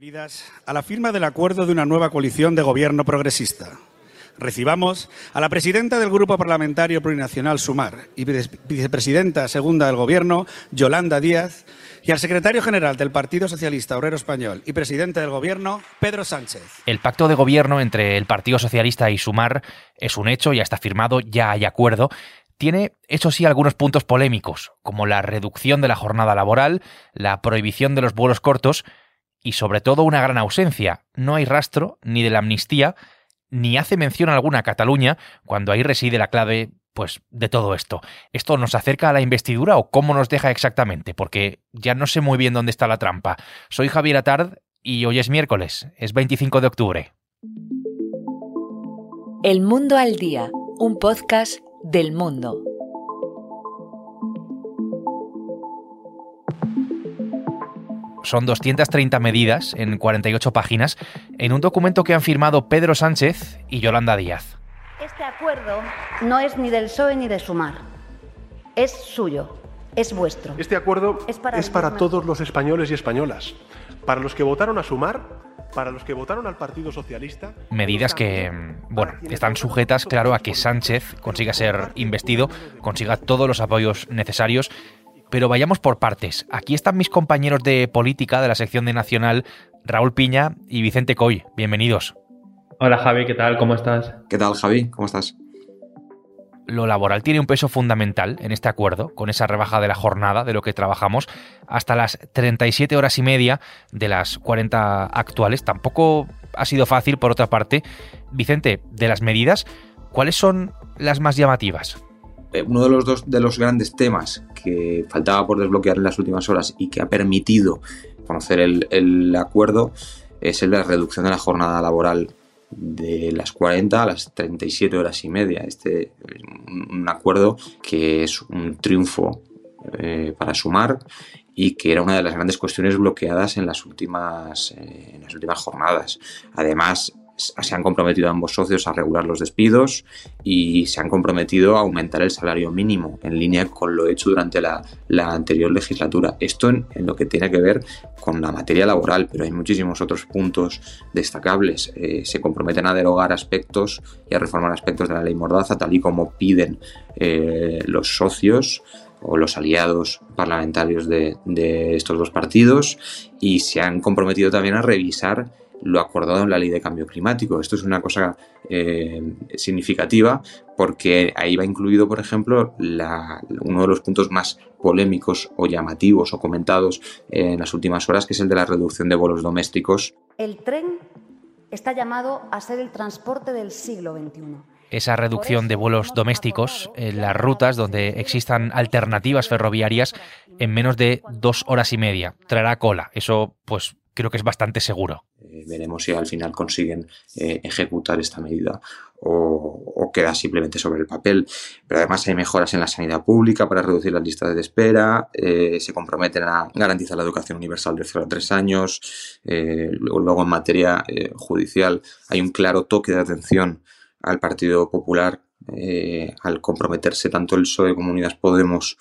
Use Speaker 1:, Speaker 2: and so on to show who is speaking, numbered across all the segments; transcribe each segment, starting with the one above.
Speaker 1: Bienvenidas a la firma del acuerdo de una nueva coalición de gobierno progresista. Recibamos a la presidenta del Grupo Parlamentario Plurinacional Sumar y vicepresidenta segunda del Gobierno, Yolanda Díaz, y al secretario general del Partido Socialista Obrero Español y presidente del Gobierno, Pedro Sánchez.
Speaker 2: El pacto de gobierno entre el Partido Socialista y Sumar es un hecho, ya está firmado, ya hay acuerdo. Tiene, eso sí, algunos puntos polémicos, como la reducción de la jornada laboral, la prohibición de los vuelos cortos y sobre todo una gran ausencia. No hay rastro ni de la amnistía, ni hace mención alguna a Cataluña, cuando ahí reside la clave, pues, de todo esto. ¿Esto nos acerca a la investidura o cómo nos deja exactamente? Porque ya no sé muy bien dónde está la trampa. Soy Javier Atard y hoy es miércoles, es 25 de octubre.
Speaker 3: El Mundo al Día, un podcast del mundo.
Speaker 2: Son 230 medidas en 48 páginas en un documento que han firmado Pedro Sánchez y Yolanda Díaz.
Speaker 4: Este acuerdo no es ni del PSOE ni de Sumar. Es suyo, es vuestro.
Speaker 5: Este acuerdo es para, todos los españoles y españolas. Para los que votaron a Sumar, para los que votaron al Partido Socialista.
Speaker 2: Medidas que, bueno, están sujetas, claro, a que Sánchez consiga ser investido, consiga todos los apoyos necesarios pero vayamos por partes. Aquí están mis compañeros de política de la sección de Nacional, Raúl Piña y Vicente Coy. Bienvenidos.
Speaker 6: Hola Javi, ¿qué tal? ¿Cómo estás?
Speaker 7: ¿Qué tal Javi? ¿Cómo estás?
Speaker 2: Lo laboral tiene un peso fundamental en este acuerdo, con esa rebaja de la jornada de lo que trabajamos, hasta las 37 horas y media de las 40 actuales. Tampoco ha sido fácil, por otra parte. Vicente, de las medidas, ¿cuáles son las más llamativas?
Speaker 7: Eh, uno de los dos de los grandes temas que faltaba por desbloquear en las últimas horas y que ha permitido conocer el, acuerdo es el de la reducción de la jornada laboral de las 40 a las 37 horas y media. Este un acuerdo que es un triunfo eh, para sumar y que era una de las grandes cuestiones bloqueadas en las últimas, eh, en las últimas jornadas. Además, se han comprometido ambos socios a regular los despidos y se han comprometido a aumentar el salario mínimo en línea con lo hecho durante la, anterior legislatura. Esto en, lo que tiene que ver con la materia laboral, pero hay muchísimos otros puntos destacables. Eh, se comprometen a derogar aspectos y a reformar aspectos de la ley Mordaza, tal y como piden eh, los socios o los aliados parlamentarios de, de estos dos partidos y se han comprometido también a revisar lo acordado en la ley de cambio climático. Esto es una cosa eh, significativa porque ahí va incluido, por ejemplo, uno de los puntos más polémicos o llamativos o comentados en las últimas horas, que es el de la reducción de vuelos domésticos.
Speaker 4: El tren está llamado a ser el transporte del siglo XXI
Speaker 2: esa reducción de vuelos domésticos en las rutas donde existan alternativas ferroviarias en menos de dos horas y media. Traerá cola. Eso, pues, creo que es bastante seguro.
Speaker 7: Eh, veremos si al final consiguen eh, ejecutar esta medida o, queda simplemente sobre el papel. Pero además hay mejoras en la sanidad pública para reducir las listas de espera, eh, se comprometen a garantizar la educación universal de 0 a 3 años, luego en materia judicial hay un claro toque de atención al Partido Popular al comprometerse tanto el PSOE como Unidas Podemos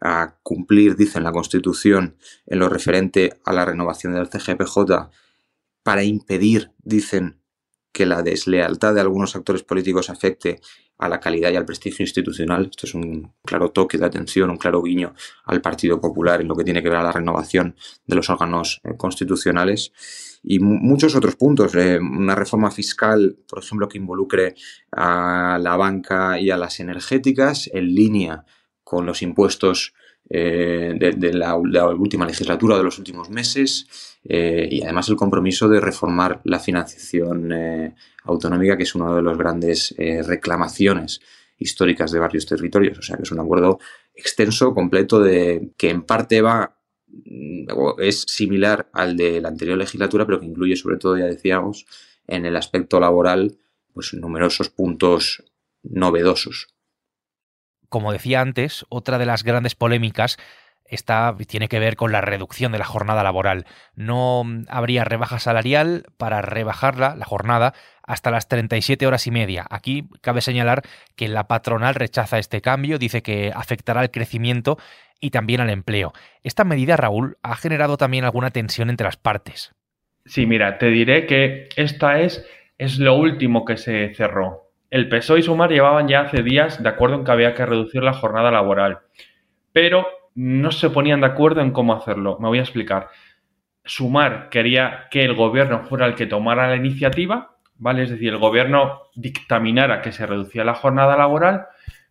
Speaker 7: a cumplir, dicen la Constitución, en lo referente a la renovación del CGPJ para impedir, dicen, que la deslealtad de algunos actores políticos afecte a la calidad y al prestigio institucional. Esto es un claro toque de atención, un claro guiño al Partido Popular en lo que tiene que ver a la renovación de los órganos eh, constitucionales y muchos otros puntos. Eh, una reforma fiscal, por ejemplo, que involucre a la banca y a las energéticas en línea con los impuestos eh, de, la, última legislatura, de los últimos meses, eh, y además el compromiso de reformar la financiación eh, autonómica, que es una de las grandes reclamaciones históricas de varios territorios. O sea que es un acuerdo extenso, completo, de que en parte va mm, es similar al de la anterior legislatura, pero que incluye sobre todo, ya decíamos, en el aspecto laboral, pues numerosos puntos novedosos.
Speaker 2: Como decía antes, otra de las grandes polémicas está, tiene que ver con la reducción de la jornada laboral. No habría rebaja salarial para rebajarla, la jornada, hasta las 37 horas y media. Aquí cabe señalar que la patronal rechaza este cambio, dice que afectará al crecimiento y también al empleo. Esta medida, Raúl, ha generado también alguna tensión entre las partes.
Speaker 6: Sí, mira, te diré que esta es, es lo último que se cerró. El PSOE y Sumar llevaban ya hace días de acuerdo en que había que reducir la jornada laboral, pero no se ponían de acuerdo en cómo hacerlo. Me voy a explicar. Sumar quería que el gobierno fuera el que tomara la iniciativa, ¿vale? Es decir, el gobierno dictaminara que se reducía la jornada laboral,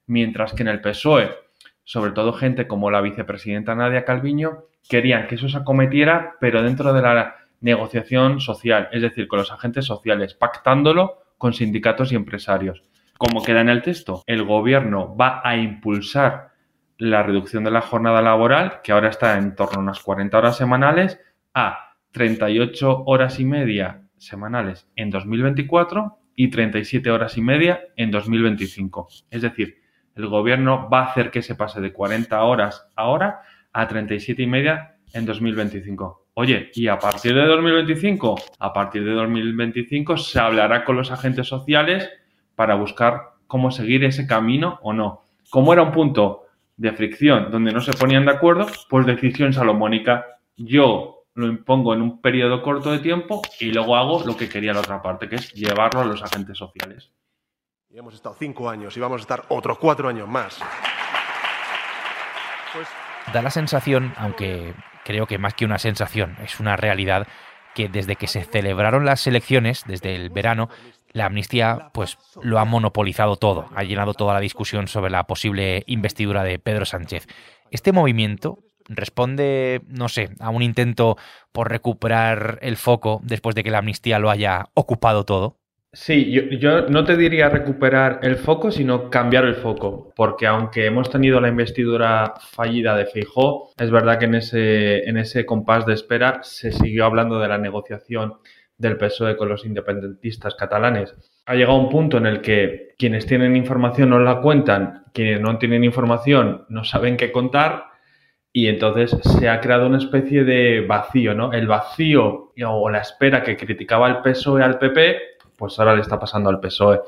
Speaker 6: mientras que en el PSOE, sobre todo gente como la vicepresidenta Nadia Calviño, querían que eso se acometiera, pero dentro de la negociación social, es decir, con los agentes sociales, pactándolo con sindicatos y empresarios. Como queda en el texto, el gobierno va a impulsar la reducción de la jornada laboral, que ahora está en torno a unas 40 horas semanales, a 38 horas y media semanales en 2024 y 37 horas y media en 2025. Es decir, el gobierno va a hacer que se pase de 40 horas ahora a 37 y media en 2025. Oye, ¿y a partir de 2025? A partir de 2025 se hablará con los agentes sociales para buscar cómo seguir ese camino o no. Como era un punto de fricción donde no se ponían de acuerdo, pues decisión salomónica. Yo lo impongo en un periodo corto de tiempo y luego hago lo que quería la otra parte, que es llevarlo a los agentes sociales.
Speaker 5: Y hemos estado cinco años y vamos a estar otros cuatro años más.
Speaker 2: Pues... Da la sensación, aunque creo que más que una sensación, es una realidad, que desde que se celebraron las elecciones, desde el verano, la amnistía pues lo ha monopolizado todo, ha llenado toda la discusión sobre la posible investidura de Pedro Sánchez. Este movimiento responde, no sé, a un intento por recuperar el foco después de que la amnistía lo haya ocupado todo.
Speaker 6: Sí, yo, no te diría recuperar el foco, sino cambiar el foco, porque aunque hemos tenido la investidura fallida de Feijó, es verdad que en ese, en ese compás de espera se siguió hablando de la negociación del PSOE con los independentistas catalanes. Ha llegado un punto en el que quienes tienen información no la cuentan, quienes no tienen información no saben qué contar y entonces se ha creado una especie de vacío, ¿no? El vacío o la espera que criticaba el PSOE al PP pues ahora le está pasando al PSOE.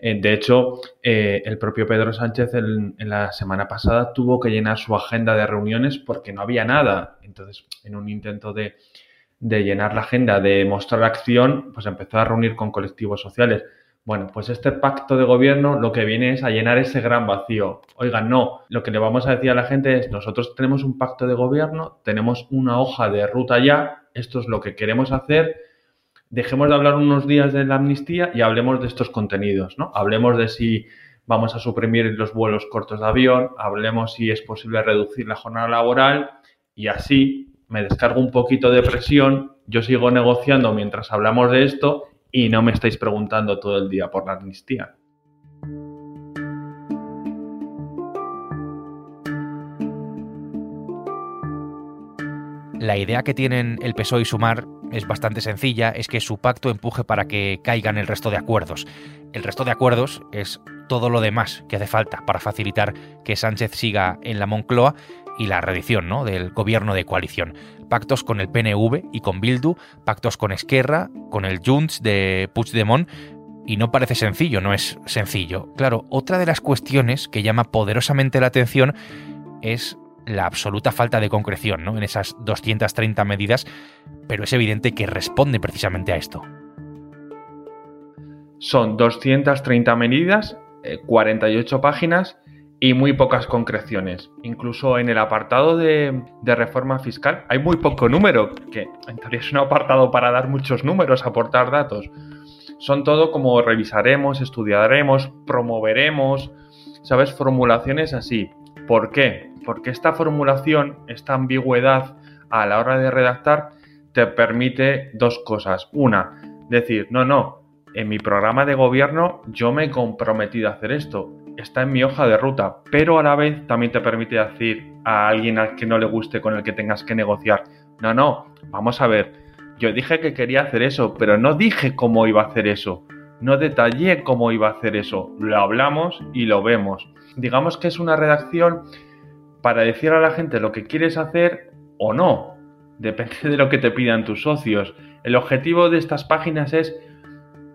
Speaker 6: Eh, de hecho, eh, el propio Pedro Sánchez en, la semana pasada tuvo que llenar su agenda de reuniones porque no había nada. Entonces, en un intento de, de llenar la agenda, de mostrar acción, pues empezó a reunir con colectivos sociales. Bueno, pues este pacto de gobierno lo que viene es a llenar ese gran vacío. Oigan, no, lo que le vamos a decir a la gente es, nosotros tenemos un pacto de gobierno, tenemos una hoja de ruta ya, esto es lo que queremos hacer, dejemos de hablar unos días de la amnistía y hablemos de estos contenidos, ¿no? Hablemos de si vamos a suprimir los vuelos cortos de avión, hablemos si es posible reducir la jornada laboral y así me descargo un poquito de presión, yo sigo negociando mientras hablamos de esto y no me estáis preguntando todo el día por la amnistía.
Speaker 2: La idea que tienen el PSOE y Sumar es bastante sencilla, es que su pacto empuje para que caigan el resto de acuerdos. El resto de acuerdos es todo lo demás que hace falta para facilitar que Sánchez siga en la Moncloa y la reedición ¿no? del gobierno de coalición. Pactos con el PNV y con Bildu, pactos con Esquerra, con el Junts de Puigdemont, y no parece sencillo, no es sencillo. Claro, otra de las cuestiones que llama poderosamente la atención es la absoluta falta de concreción ¿no? en esas 230 medidas, pero es evidente que responde precisamente a esto.
Speaker 6: Son 230 medidas, 48 eh, páginas y muy pocas concreciones. Incluso en el apartado de, reforma fiscal hay muy poco número, que en teoría es un apartado para dar muchos números, aportar datos. Son todo como revisaremos, estudiaremos, promoveremos, ¿sabes? Formulaciones así. ¿Por qué? Porque esta formulación, esta ambigüedad a la hora de redactar, te permite dos cosas. Una, decir, no, no, en mi programa de gobierno yo me he comprometido a hacer esto, está en mi hoja de ruta, pero a la vez también te permite decir a alguien al que no le guste con el que tengas que negociar, no, no, vamos a ver, yo dije que quería hacer eso, pero no dije cómo iba a hacer eso, no detallé cómo iba a hacer eso, lo hablamos y lo vemos. Digamos que es una redacción para decir a la gente lo que quieres hacer o no. Depende de lo que te pidan tus socios. El objetivo de estas páginas es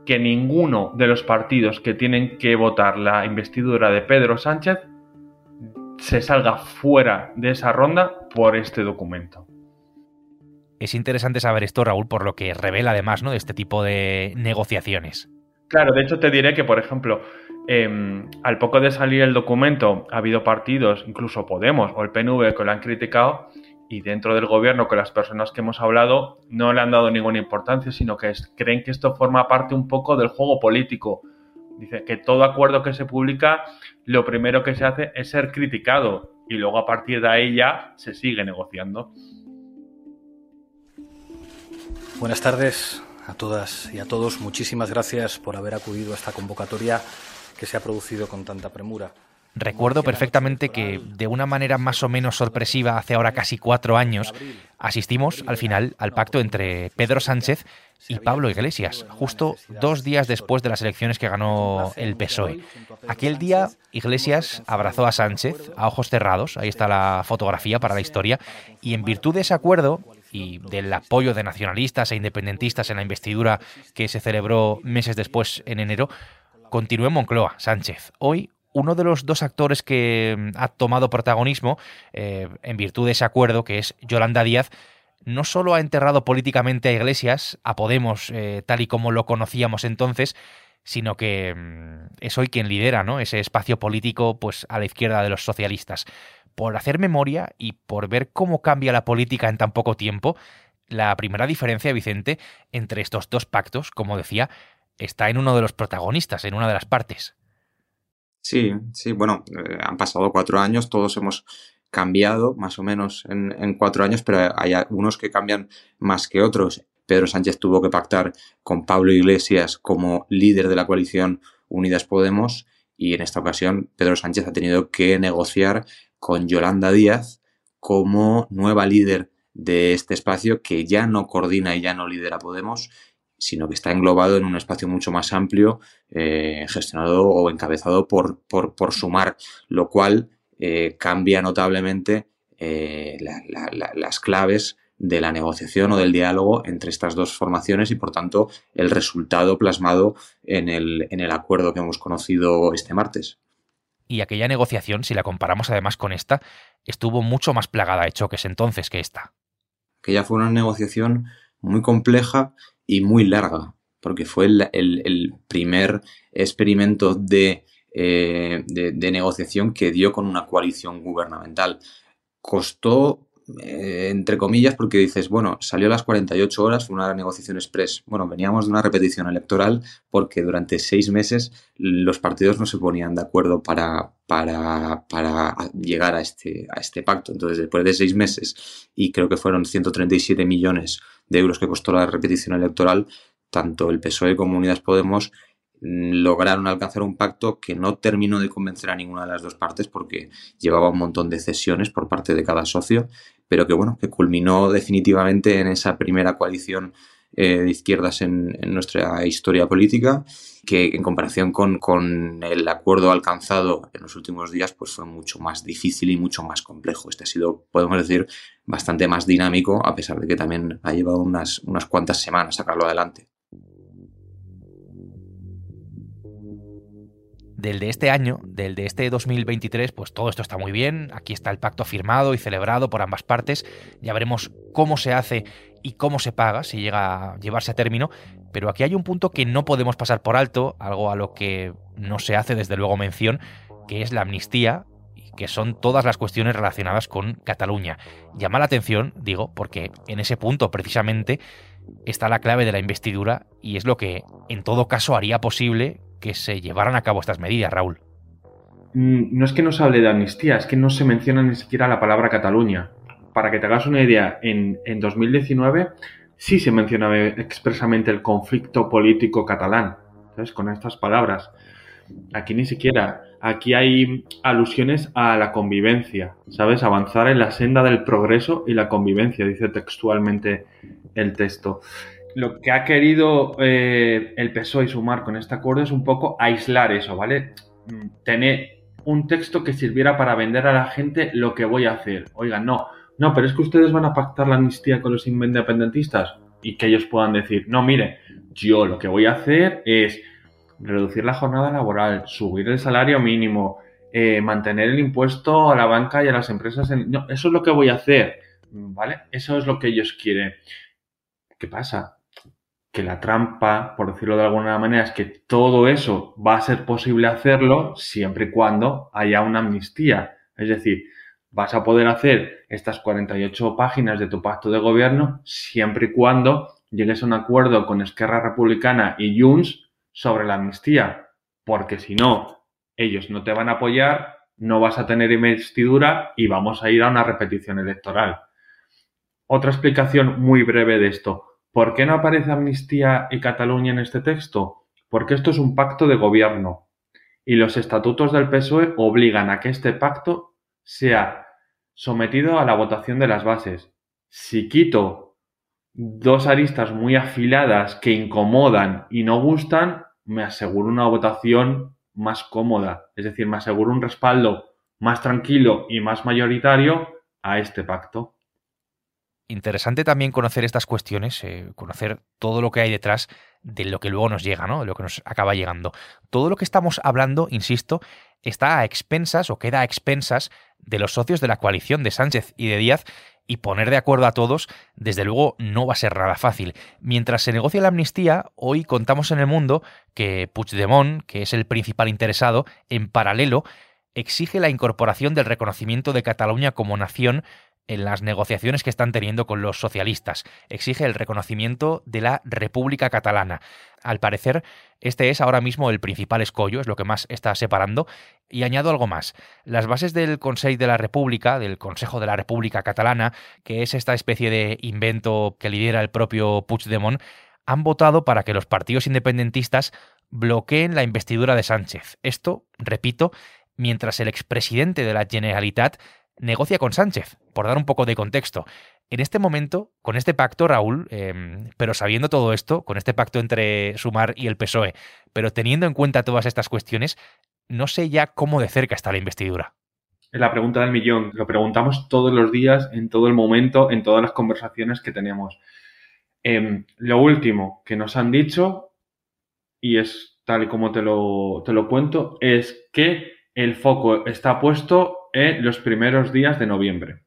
Speaker 6: que ninguno de los partidos que tienen que votar la investidura de Pedro Sánchez se salga fuera de esa ronda por este documento.
Speaker 2: Es interesante saber esto, Raúl, por lo que revela además ¿no? de este tipo de negociaciones.
Speaker 6: Claro, de hecho te diré que, por ejemplo, em, al poco de salir el documento, ha habido partidos, incluso Podemos o el PNV, que lo han criticado y dentro del gobierno, con las personas que hemos hablado, no le han dado ninguna importancia, sino que creen que esto forma parte un poco del juego político. Dice que todo acuerdo que se publica, lo primero que se hace es ser criticado y luego a partir de ahí ya se sigue negociando.
Speaker 8: Buenas tardes a todas y a todos. Muchísimas gracias por haber acudido a esta convocatoria que se ha producido con tanta premura.
Speaker 2: Recuerdo perfectamente que, de una manera más o menos sorpresiva, hace ahora casi cuatro años, asistimos al final al pacto entre Pedro Sánchez y Pablo Iglesias, justo dos días después de las elecciones que ganó el PSOE. Aquel día, Iglesias abrazó a Sánchez a ojos cerrados, ahí está la fotografía para la historia, y en virtud de ese acuerdo y del apoyo de nacionalistas e independentistas en la investidura que se celebró meses después en enero, continuó en Moncloa, Sánchez. Hoy uno de los dos actores que mm, ha tomado protagonismo eh, en virtud de ese acuerdo, que es Yolanda Díaz, no solo ha enterrado políticamente a Iglesias, a Podemos, eh, tal y como lo conocíamos entonces, sino que mm, es hoy quien lidera ¿no? ese espacio político pues, a la izquierda de los socialistas. Por hacer memoria y por ver cómo cambia la política en tan poco tiempo, la primera diferencia, Vicente, entre estos dos pactos, como decía, está en uno de los protagonistas, en una de las partes.
Speaker 7: Sí, sí, bueno, eh, han pasado cuatro años, todos hemos cambiado más o menos en, cuatro años, pero hay algunos que cambian más que otros. Pedro Sánchez tuvo que pactar con Pablo Iglesias como líder de la coalición Unidas Podemos y en esta ocasión Pedro Sánchez ha tenido que negociar con Yolanda Díaz como nueva líder de este espacio que ya no coordina y ya no lidera Podemos sino que está englobado en un espacio mucho más amplio, eh, gestionado o encabezado por, por, Sumar, lo cual eh, cambia notablemente eh, las claves de la negociación o del diálogo entre estas dos formaciones y por tanto el resultado plasmado en el, en el acuerdo que hemos conocido este martes.
Speaker 2: Y aquella negociación, si la comparamos además con esta, estuvo mucho más plagada de choques entonces que esta.
Speaker 7: Aquella fue una negociación muy compleja y muy larga, porque fue el, primer experimento eh, de, de, negociación que dio con una coalición gubernamental. Costó, eh, entre comillas, porque dices, bueno, salió a las 48 horas, una negociación express. Bueno, veníamos de una repetición electoral porque durante seis meses los partidos no se ponían de acuerdo para, para, para llegar a este, a este pacto. Entonces, después de seis meses, y creo que fueron 137 millones de euros que costó la repetición electoral, tanto el PSOE como Unidas Podemos mm, lograron alcanzar un pacto que no terminó de convencer a ninguna de las dos partes porque llevaba un montón de cesiones por parte de cada socio, pero que bueno, que culminó definitivamente en esa primera coalición eh, de izquierdas en, nuestra historia política, que en comparación con, con, el acuerdo alcanzado en los últimos días, pues fue mucho más difícil y mucho más complejo. Este ha sido, podemos decir, bastante más dinámico, a pesar de que también ha llevado unas, unas cuantas semanas sacarlo adelante.
Speaker 2: Del de este año, del de este 2023, pues todo esto está muy bien, aquí está el pacto firmado y celebrado por ambas partes, ya veremos cómo se hace y cómo se paga si llega a llevarse a término, pero aquí hay un punto que no podemos pasar por alto, algo a lo que no se hace desde luego mención, que es la amnistía y que son todas las cuestiones relacionadas con Cataluña. Llama la atención, digo, porque en ese punto precisamente está la clave de la investidura y es lo que en todo caso haría posible que se llevaran a cabo estas medidas, Raúl.
Speaker 6: Mm, no es que no se hable de amnistía, es que no se menciona ni siquiera la palabra Cataluña. Para que te hagas una idea, en, 2019 sí se mencionaba expresamente el conflicto político catalán, ¿sabes? Con estas palabras. Aquí ni siquiera. Aquí hay alusiones a la convivencia, ¿sabes? Avanzar en la senda del progreso y la convivencia, dice textualmente el texto lo que ha querido eh, el PSOE y sumar con este acuerdo es un poco aislar eso, ¿vale? Mm, tener un texto que sirviera para vender a la gente lo que voy a hacer. Oigan, no, no, pero es que ustedes van a pactar la amnistía con los independentistas y que ellos puedan decir, no, mire, yo lo que voy a hacer es reducir la jornada laboral, subir el salario mínimo, eh, mantener el impuesto a la banca y a las empresas. No, eso es lo que voy a hacer ¿vale? Eso es lo que ellos quieren. ¿Qué pasa? Que la trampa, por decirlo de alguna manera, es que todo eso va a ser posible hacerlo siempre y cuando haya una amnistía. Es decir, vas a poder hacer estas 48 páginas de tu pacto de gobierno siempre y cuando llegues a un acuerdo con Esquerra Republicana y Junts sobre la amnistía. Porque si no, ellos no te van a apoyar, no vas a tener investidura y vamos a ir a una repetición electoral. Otra explicación muy breve de esto. ¿Por qué no aparece Amnistía y Cataluña en este texto? Porque esto es un pacto de gobierno y los estatutos del PSOE obligan a que este pacto sea sometido a la votación de las bases. Si quito dos aristas muy afiladas que incomodan y no gustan, me aseguro una votación más cómoda, es decir, me aseguro un respaldo más tranquilo y más mayoritario a este pacto.
Speaker 2: Interesante también conocer estas cuestiones, eh, conocer todo lo que hay detrás de lo que luego nos llega, ¿no? De lo que nos acaba llegando. Todo lo que estamos hablando, insisto, está a expensas o queda a expensas de los socios de la coalición de Sánchez y de Díaz y poner de acuerdo a todos, desde luego, no va a ser nada fácil. Mientras se negocia la amnistía, hoy contamos en el mundo que Puigdemont, que es el principal interesado, en paralelo, exige la incorporación del reconocimiento de Cataluña como nación en las negociaciones que están teniendo con los socialistas. Exige el reconocimiento de la República Catalana. Al parecer, este es ahora mismo el principal escollo, es lo que más está separando. Y añado algo más. Las bases del Consejo de la República, del Consejo de la República Catalana, que es esta especie de invento que lidera el propio Puigdemont, han votado para que los partidos independentistas bloqueen la investidura de Sánchez. Esto, repito, mientras el expresidente de la Generalitat negocia con Sánchez, por dar un poco de contexto. En este momento, con este pacto, Raúl, em, pero sabiendo todo esto, con este pacto entre Sumar y el PSOE, pero teniendo en cuenta todas estas cuestiones, no sé ya cómo de cerca está la investidura.
Speaker 6: Es la pregunta del millón. Lo preguntamos todos los días, en todo el momento, en todas las conversaciones que tenemos. Em, lo último que nos han dicho, y es tal y como te lo, te lo cuento, es que el foco está puesto en los primeros días de noviembre.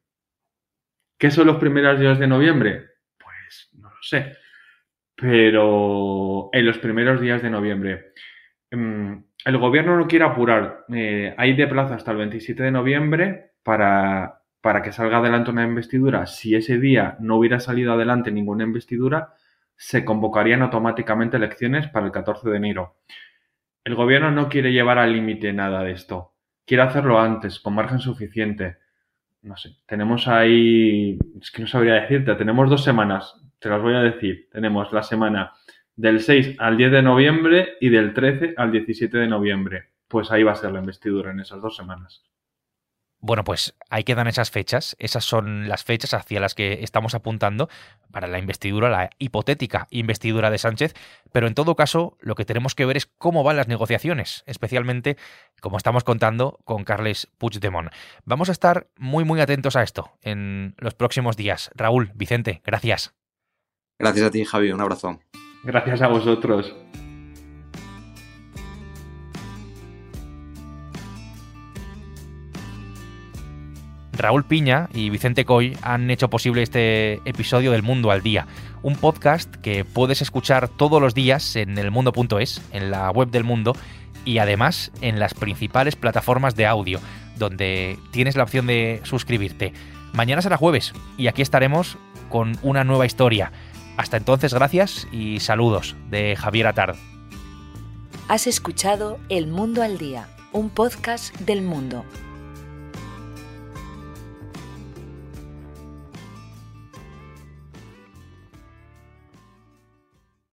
Speaker 6: ¿Qué son los primeros días de noviembre? Pues no lo sé. Pero en los primeros días de noviembre. Mm, el gobierno no quiere apurar. Eh, hay de plazo hasta el 27 de noviembre para, para que salga adelante una investidura. Si ese día no hubiera salido adelante ninguna investidura, se convocarían automáticamente elecciones para el 14 de enero. El gobierno no quiere llevar al límite nada de esto quiere hacerlo antes, con margen suficiente. No sé, tenemos ahí, es que no sabría decirte, tenemos dos semanas, te las voy a decir. Tenemos la semana del 6 al 10 de noviembre y del 13 al 17 de noviembre. Pues ahí va a ser la investidura en esas dos semanas.
Speaker 2: Bueno, pues ahí quedan esas fechas. Esas son las fechas hacia las que estamos apuntando para la investidura, la hipotética investidura de Sánchez. Pero en todo caso, lo que tenemos que ver es cómo van las negociaciones, especialmente, como estamos contando, con Carles Puigdemont. Vamos a estar muy, muy atentos a esto en los próximos días. Raúl, Vicente, gracias.
Speaker 7: Gracias a ti, Javi. Un abrazo.
Speaker 6: Gracias a vosotros.
Speaker 2: Raúl Piña y Vicente Coy han hecho posible este episodio del Mundo al Día, un podcast que puedes escuchar todos los días en elmundo.es, en la web del mundo y además en las principales plataformas de audio, donde tienes la opción de suscribirte. Mañana será jueves y aquí estaremos con una nueva historia. Hasta entonces, gracias y saludos de Javier Atard.
Speaker 3: Has escuchado El Mundo al Día, un podcast del mundo